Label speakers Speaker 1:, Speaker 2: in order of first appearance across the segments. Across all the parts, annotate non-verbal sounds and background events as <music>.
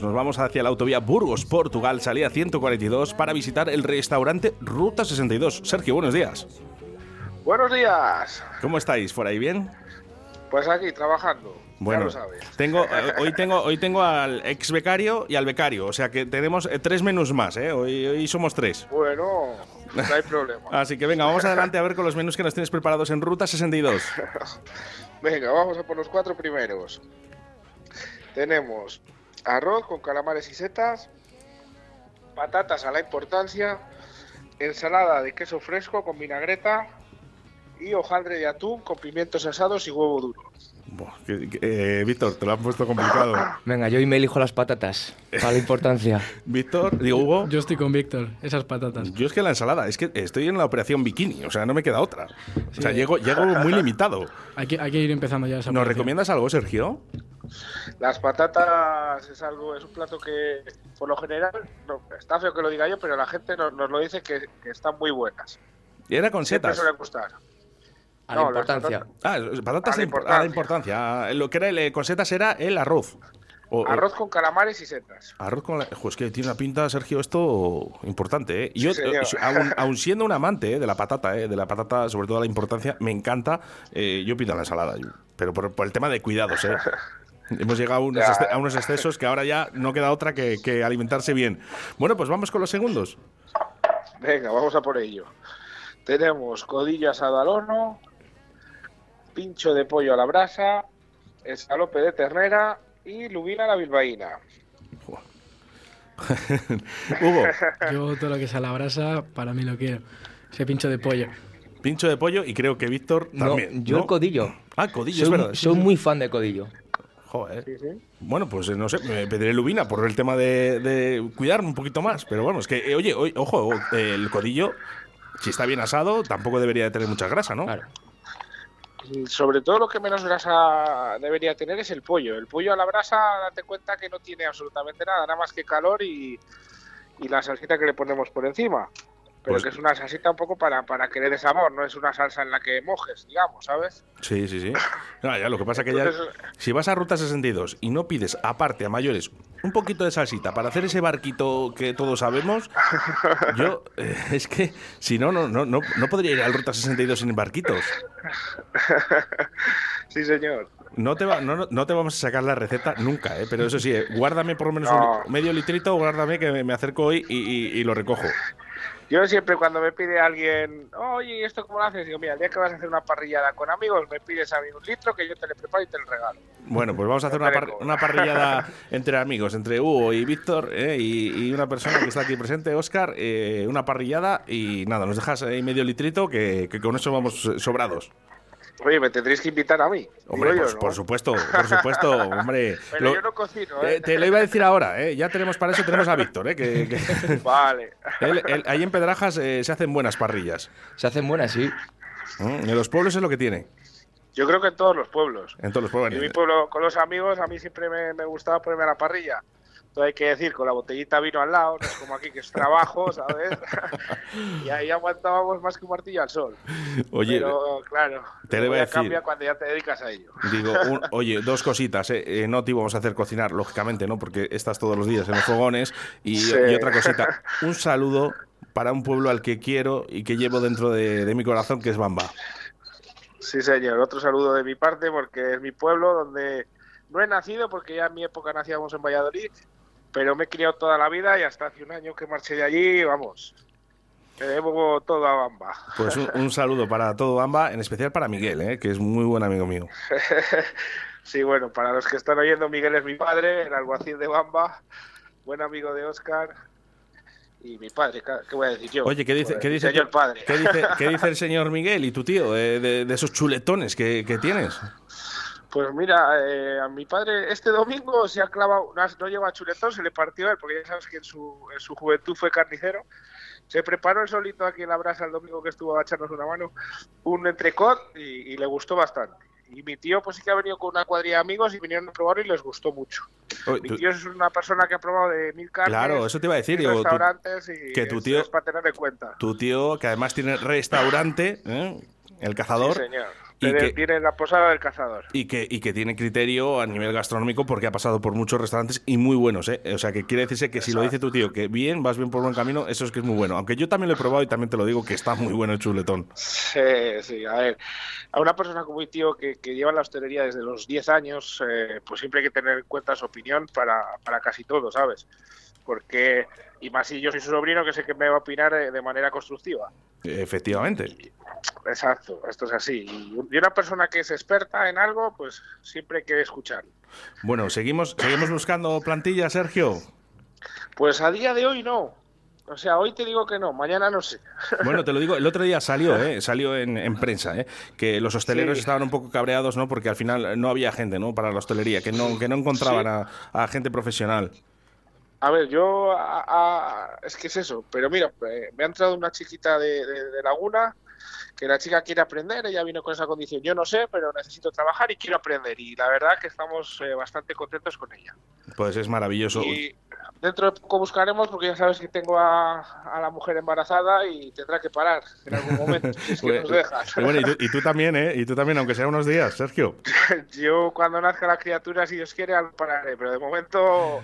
Speaker 1: Nos vamos hacia la autovía Burgos, Portugal, salida 142, para visitar el restaurante Ruta 62. Sergio, buenos días.
Speaker 2: Buenos días.
Speaker 1: ¿Cómo estáis? ¿Por ahí bien?
Speaker 2: Pues aquí, trabajando.
Speaker 1: Bueno, tengo, <laughs> eh, hoy, tengo, hoy tengo al ex becario y al becario, o sea que tenemos eh, tres menús más, ¿eh? Hoy, hoy somos tres.
Speaker 2: Bueno, no hay problema. <laughs>
Speaker 1: Así que venga, vamos adelante a ver con los menús que nos tienes preparados en Ruta 62. <laughs>
Speaker 2: venga, vamos a por los cuatro primeros. Tenemos arroz con calamares y setas, patatas a la importancia, ensalada de queso fresco con vinagreta y hojaldre de atún con pimientos asados y huevo duro.
Speaker 1: Eh, Víctor, te lo han puesto complicado. <laughs>
Speaker 3: Venga, yo hoy me elijo las patatas, para la importancia. <laughs>
Speaker 1: Víctor, digo Hugo.
Speaker 4: Yo estoy con Víctor, esas patatas.
Speaker 1: Yo es que la ensalada, es que estoy en la operación bikini, o sea, no me queda otra. O sea, llego, llego muy limitado.
Speaker 4: Hay que, hay que ir empezando ya esa
Speaker 1: ¿Nos recomiendas algo, Sergio?
Speaker 2: Las patatas es algo, es un plato que por lo general, está feo que lo diga yo, pero la gente nos, lo dice que, están muy buenas.
Speaker 1: Y era con setas.
Speaker 2: suele gustar.
Speaker 3: A la importancia.
Speaker 1: Ah, patatas a la importancia. A la importancia. Lo que era el, con setas era el arroz.
Speaker 2: arroz con calamares y setas.
Speaker 1: Arroz con. Pues que tiene una pinta, Sergio, esto importante. ¿eh? yo, eh, aun, siendo un amante eh, de la patata, eh, de la patata, sobre todo la importancia, me encanta. yo pido la ensalada, pero por, el tema de cuidados. <laughs> Hemos llegado a unos, excesos que ahora ya no queda otra que, que alimentarse bien. Bueno, pues vamos con los segundos.
Speaker 2: Venga, vamos a por ello. Tenemos codillo asado al horno, pincho de pollo a la brasa, escalope de ternera y lubina a la bilbaína. <laughs>
Speaker 1: Hugo.
Speaker 4: Yo todo lo que sea la brasa, para mí lo quiero. Ese pincho de pollo.
Speaker 1: Pincho de pollo y creo que Víctor también.
Speaker 3: yo el codillo.
Speaker 1: Ah, codillo, es verdad.
Speaker 3: Soy muy fan de codillo.
Speaker 1: Joder. Bueno, pues no sé, me pediré lubina por el tema de, de cuidarme un poquito más. Pero bueno, es que, eh, oye, ojo, el codillo, si está bien asado, tampoco debería de tener mucha grasa, ¿no? Claro
Speaker 2: sobre todo lo que menos grasa debería tener es el pollo. El pollo a la brasa, date cuenta que no tiene absolutamente nada, nada más que calor y, y la salsita que le ponemos por encima. Pero pues que es una salsita un poco para, para que le sabor, no es una salsa en la que mojes, digamos, ¿sabes?
Speaker 1: Sí, sí, sí. <coughs> ya, lo que pasa que ya, si vas a Ruta 62 y no pides aparte a mayores un poquito de salsita para hacer ese barquito que todos sabemos, <laughs> yo, eh, es que si no, no, no, no, no podría ir a Ruta 62 sin barquitos. <laughs>
Speaker 2: sí, señor.
Speaker 1: No te, va, no, no, te vamos a sacar la receta nunca, ¿eh? pero eso sí, eh, guárdame por lo menos un medio litrito, guárdame que me acerco hoy y lo recojo.
Speaker 2: Yo siempre cuando me pide alguien, oye, ¿esto cómo lo haces? Digo, mira, el día que vas a hacer una parrillada con amigos, me pides a mí un litro que yo te le preparo y te lo regalo.
Speaker 1: Bueno, pues vamos a hacer una, parrillada <laughs> entre amigos, entre Hugo y Víctor, ¿eh? y, una persona que está aquí presente, Oscar, eh, una parrillada y nada, nos dejas ahí medio litrito que con eso vamos sobrados.
Speaker 2: Oye, me tendréis que invitar a mí.
Speaker 1: Hombre, pues, por supuesto, por supuesto, hombre. <laughs>
Speaker 2: Pero yo no cocino, ¿eh?
Speaker 1: Te lo iba a decir ahora, ¿eh? Ya tenemos para eso, tenemos a Víctor, ¿eh? Que, <laughs>
Speaker 2: Vale. <laughs>
Speaker 1: ahí en Pedrajas eh, se hacen buenas parrillas.
Speaker 3: Se hacen buenas, sí.
Speaker 1: Mm, en los pueblos es lo que tiene.
Speaker 2: Yo creo que en todos los pueblos.
Speaker 1: En todos los pueblos.
Speaker 2: En mi pueblo, con los amigos, a mí siempre me, me gustaba ponerme a la parrilla. Todo hay que decir, con la botellita vino al lado, no es como aquí que es trabajo, ¿sabes? <laughs> y ahí aguantábamos más que un martillo al sol.
Speaker 1: Oye,
Speaker 2: Pero claro,
Speaker 1: te voy a decir,
Speaker 2: cambia cuando ya te dedicas a ello.
Speaker 1: Digo, oye, dos cositas, ¿eh? ¿eh? no te íbamos a hacer cocinar, lógicamente, ¿no? Porque estás todos los días en los fogones. Y, otra cosita, <laughs> un saludo para un pueblo al que quiero y que llevo dentro de, de mi corazón, que es Bamba.
Speaker 2: Sí, señor. Otro saludo de mi parte, porque es mi pueblo donde no he nacido, porque ya en mi época nacíamos en Valladolid, pero me he criado toda la vida y hasta hace un año que marché de allí, vamos, me debo todo a Bamba.
Speaker 1: Pues un, saludo para todo Bamba, en especial para Miguel, ¿eh? que es muy buen amigo mío. <laughs>
Speaker 2: sí, bueno, para los que están oyendo, Miguel es mi padre, el alguacil de Bamba, buen amigo de Oscar. Y mi padre, ¿qué voy a decir yo?
Speaker 1: Oye, ¿qué dice, ¿qué dice,
Speaker 2: señor padre?
Speaker 1: ¿qué dice, ¿qué dice, <laughs> el señor Miguel y tu tío de, esos chuletones que, que tienes?
Speaker 2: Pues mira, eh, a mi padre este domingo se ha clavado, no lleva chuletón, se le partió él, porque ya sabes que en su, en su juventud fue carnicero. Se preparó el solito aquí en la brasa el domingo que estuvo a echarnos una mano, un entrecot y, le gustó bastante. Y mi tío pues sí que ha venido con una cuadrilla de amigos y vinieron a probarlo y les gustó mucho. mi tío es una persona que ha probado de mil carnes.
Speaker 1: Claro, eso te iba a decir.
Speaker 2: restaurantes y
Speaker 1: que tu tío,
Speaker 2: es para tener en cuenta.
Speaker 1: Tu tío, que además tiene restaurante, ¿eh? el cazador.
Speaker 2: Sí, señor y que, tiene la posada del cazador.
Speaker 1: Y que, y que tiene criterio a nivel gastronómico porque ha pasado por muchos restaurantes y muy buenos, ¿eh? O sea, que quiere decirse que si lo dice tu tío, que bien, vas bien por buen camino, eso es que es muy bueno. Aunque yo también lo he probado y también te lo digo que está muy bueno el chuletón.
Speaker 2: Sí, sí, a ver, a una persona como mi tío que, que lleva la hostelería desde los 10 años, eh, pues siempre hay que tener en cuenta su opinión para, para casi todo, ¿sabes? Porque, y más si yo soy su sobrino, que sé que me va a opinar de manera constructiva.
Speaker 1: Efectivamente.
Speaker 2: Exacto, esto es así. Y una persona que es experta en algo, pues siempre hay que escuchar.
Speaker 1: Bueno, ¿seguimos, ¿seguimos buscando plantilla, Sergio?
Speaker 2: Pues a día de hoy no. O sea, hoy te digo que no, mañana no sé. <laughs>
Speaker 1: Bueno, te lo digo, el otro día salió, ¿eh? salió en, prensa, ¿eh? que los hosteleros estaban un poco cabreados, ¿no? Porque al final no había gente, ¿no? Para la hostelería, que no, que no encontraban a, gente profesional.
Speaker 2: A ver, yo es que es eso, pero mira, eh, me ha entrado una chiquita de Laguna que la chica quiere aprender, ella vino con esa condición, yo no sé, pero necesito trabajar y quiero aprender y la verdad que estamos eh, bastante contentos con ella.
Speaker 1: Pues es maravilloso.
Speaker 2: Y dentro de poco buscaremos porque ya sabes que tengo a, la mujer embarazada y tendrá que parar en algún momento, <laughs> si es que pues, nos dejas.
Speaker 1: Y, bueno, y, tú, también, ¿eh? Y tú también, aunque sea unos días, Sergio. <laughs>
Speaker 2: yo cuando nazca la criatura, si Dios quiere, pararé, pero de momento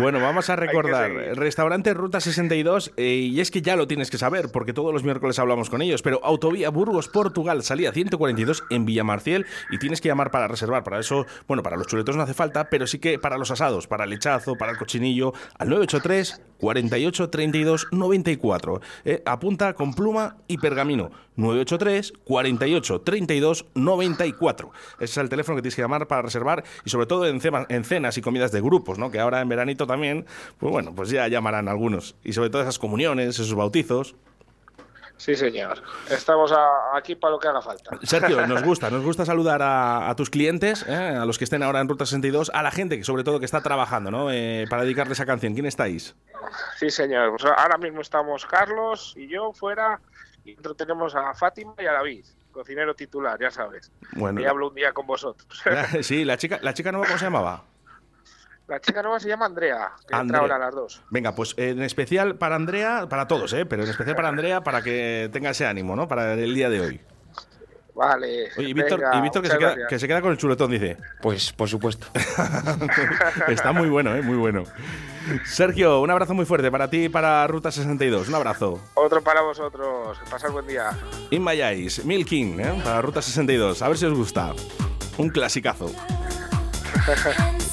Speaker 1: bueno, vamos a <laughs> recordar. Restaurante Ruta 62, eh, y es que ya lo tienes que saber, porque todos los miércoles hablamos con ellos, pero Autovía Burgos, Portugal, salía 142 en Villamarciel, y tienes que llamar para reservar. Para eso, bueno, para los chuletos no hace falta, pero sí que para los asados, para el lechazo, para el cochinillo, al 983 48 32 94. apunta con pluma y pergamino. 983 48 32 94. Ese es el teléfono que tienes que llamar para reservar y sobre todo en, en cenas y comidas de grupos, ¿no? Que ahora en veranito también, pues bueno, pues ya llamarán algunos. Y sobre todo esas comuniones, esos bautizos.
Speaker 2: Sí, señor. Estamos aquí para lo que haga falta.
Speaker 1: Sergio, <laughs> nos gusta, nos gusta saludar a, tus clientes, ¿eh? a los que estén ahora en Ruta 62, a la gente que sobre todo que está trabajando, ¿no? Eh, para dedicarle esa canción. ¿Quién estáis?
Speaker 2: Sí, señor. Pues ahora mismo estamos Carlos y yo fuera y dentro tenemos a Fátima y a David, cocinero titular, ya sabes. Bueno. Y hablo un día con vosotros. <laughs>
Speaker 1: sí, la chica, la chica nueva, ¿cómo se llamaba?
Speaker 2: La chica nueva se llama Andrea, que entra ahora a las dos.
Speaker 1: Venga, pues en especial para Andrea, para todos, ¿eh? pero en especial para Andrea, para que tenga ese ánimo, ¿no? Para el día de hoy.
Speaker 2: Vale.
Speaker 1: y Víctor, que, se queda, con el chuletón, dice.
Speaker 3: Pues por supuesto. <laughs>
Speaker 1: Está muy bueno, ¿eh? Muy bueno. Sergio, un abrazo muy fuerte para ti y para Ruta 62. Un abrazo.
Speaker 2: Otro para vosotros. Pasad buen día.
Speaker 1: Inmayáis, Milking, ¿eh? para Ruta 62. A ver si os gusta. Un clasicazo. <laughs>